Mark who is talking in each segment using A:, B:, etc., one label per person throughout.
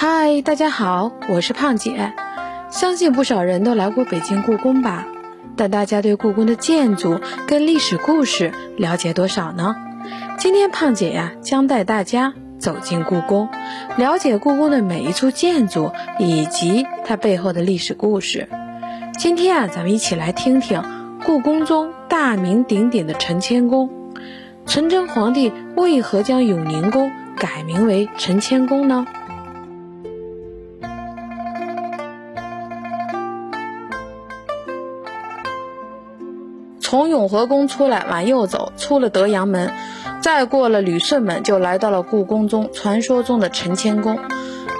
A: 嗨，大家好，我是胖姐。相信不少人都来过北京故宫吧？但大家对故宫的建筑跟历史故事了解多少呢？今天胖姐呀，将带大家走进故宫，了解故宫的每一处建筑以及它背后的历史故事。今天啊，咱们一起来听听故宫中大名鼎鼎的承乾宫。崇祯皇帝为何将永宁宫改名为承乾宫呢？从永和宫出来，往右走，出了德阳门，再过了旅顺门，就来到了故宫中传说中的承乾宫。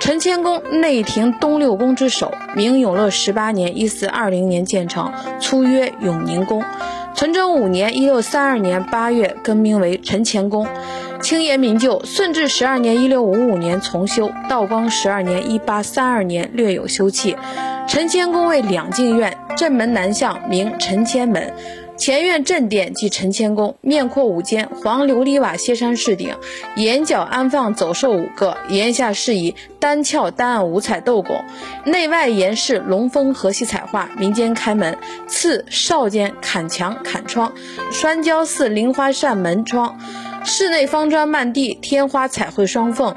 A: 承乾宫内廷东六宫之首，明永乐十八年（一四二零年）建成，初曰永宁宫。崇祯五年（一六三二年）八月更名为承乾宫。清延明旧，顺治十二年（一六五五年）重修，道光十二年（一八三二年）略有修葺。承乾宫为两进院，正门南向，名承乾门。前院正殿即承乾宫，面阔五间，黄琉璃瓦歇山式顶，檐角安放走兽五个，檐下饰以单翘单案五彩斗拱，内外檐饰龙凤河西彩画。民间开门，次少间砍墙砍窗，栓胶似菱花扇门窗，室内方砖漫地，天花彩绘双凤。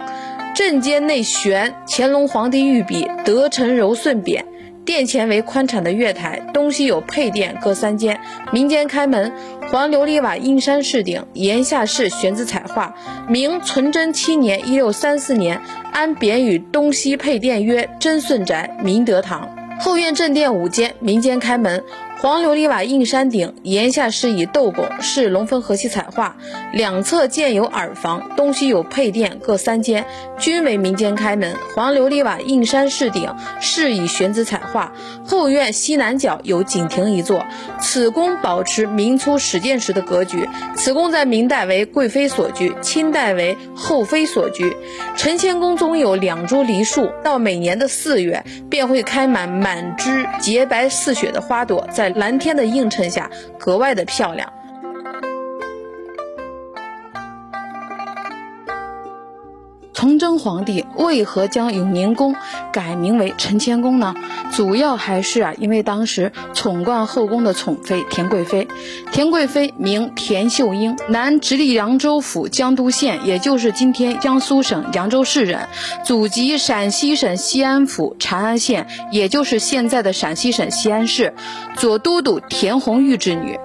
A: 正间内悬乾隆皇帝御笔德成柔顺匾。殿前为宽敞的月台，东西有配殿各三间。民间开门，黄琉璃瓦阴山式顶，檐下是玄子彩画。明纯贞七年（一六三四年），安匾与东西配殿曰贞顺宅、明德堂。后院正殿五间，民间开门。黄琉璃瓦硬山顶，檐下是以斗拱，是龙凤和玺彩画。两侧建有耳房，东西有配殿各三间，均为民间开门。黄琉璃瓦硬山式顶，是以玄子彩画。后院西南角有景亭一座。此宫保持明初始建时的格局。此宫在明代为贵妃所居，清代为后妃所居。承乾宫中有两株梨树，到每年的四月，便会开满满枝洁白似雪的花朵，在蓝天的映衬下，格外的漂亮。崇祯皇帝为何将永宁宫改名为承乾宫呢？主要还是啊，因为当时宠冠后宫的宠妃田贵妃。田贵妃名田秀英，南直隶扬州府江都县，也就是今天江苏省扬州市人，祖籍陕西省西安府长安县，也就是现在的陕西省西安市，左都督田弘玉之女。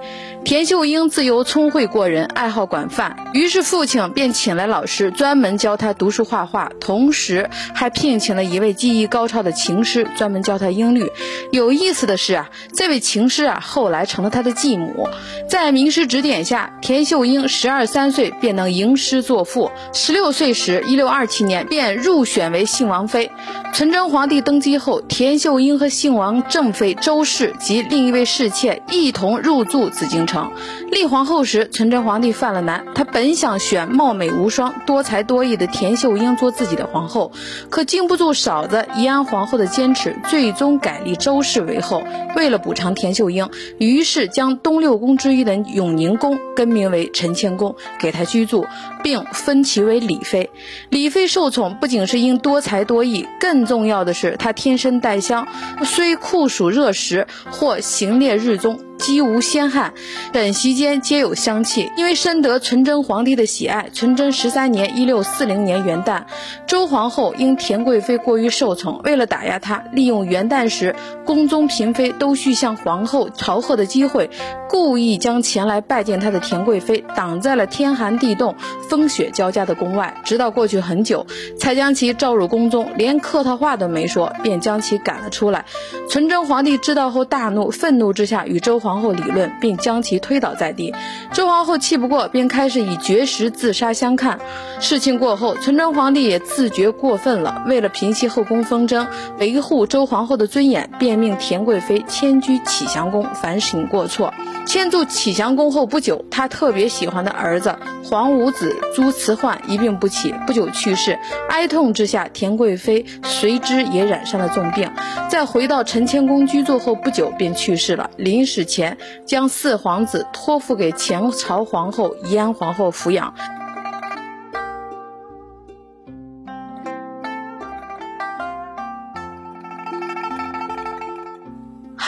A: 田秀英自幼聪慧过人，爱好广泛，于是父亲便请来老师，专门教她读书画画，同时还聘请了一位技艺高超的琴师，专门教她音律。有意思的是啊，这位琴师啊，后来成了她的继母。在名师指点下，田秀英十二三岁便能吟诗作赋，十六岁时，一六二七年便入选为幸王妃。崇祯皇帝登基后，田秀英和幸王正妃周氏及另一位侍妾一同入住紫禁城。立皇后时，崇祯皇帝犯了难。他本想选貌美无双、多才多艺的田秀英做自己的皇后，可经不住嫂子怡安皇后的坚持，最终改立周氏为后。为了补偿田秀英，于是将东六宫之一的永宁宫更名为承乾宫，给她居住，并封其为李妃。李妃受宠不仅是因多才多艺，更重要的是她天生带香，虽酷暑热时或行猎日中。姬无仙汗，等席间皆有香气。因为深得纯真皇帝的喜爱，纯真十三年（一六四零年）元旦，周皇后因田贵妃过于受宠，为了打压她，利用元旦时宫中嫔妃都需向皇后朝贺的机会，故意将前来拜见她的田贵妃挡在了天寒地冻、风雪交加的宫外。直到过去很久，才将其召入宫中，连客套话都没说，便将其赶了出来。纯真皇帝知道后大怒，愤怒之下与周。皇皇后理论，并将其推倒在地。周皇后气不过，便开始以绝食自杀相看。事情过后，纯真皇帝也自觉过分了，为了平息后宫纷争，维护周皇后的尊严，便命田贵妃迁居启祥宫，反省过错。迁住启祥宫后不久，他特别喜欢的儿子皇五子朱慈焕一病不起，不久去世。哀痛之下，田贵妃随之也染上了重病。在回到承乾宫居住后不久，便去世了。临死前。将四皇子托付给前朝皇后延安皇后抚养。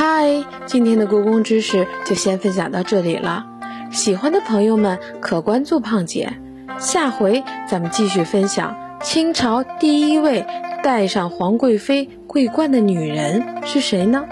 A: 嗨，今天的故宫知识就先分享到这里了。喜欢的朋友们可关注胖姐，下回咱们继续分享清朝第一位戴上皇贵妃桂冠的女人是谁呢？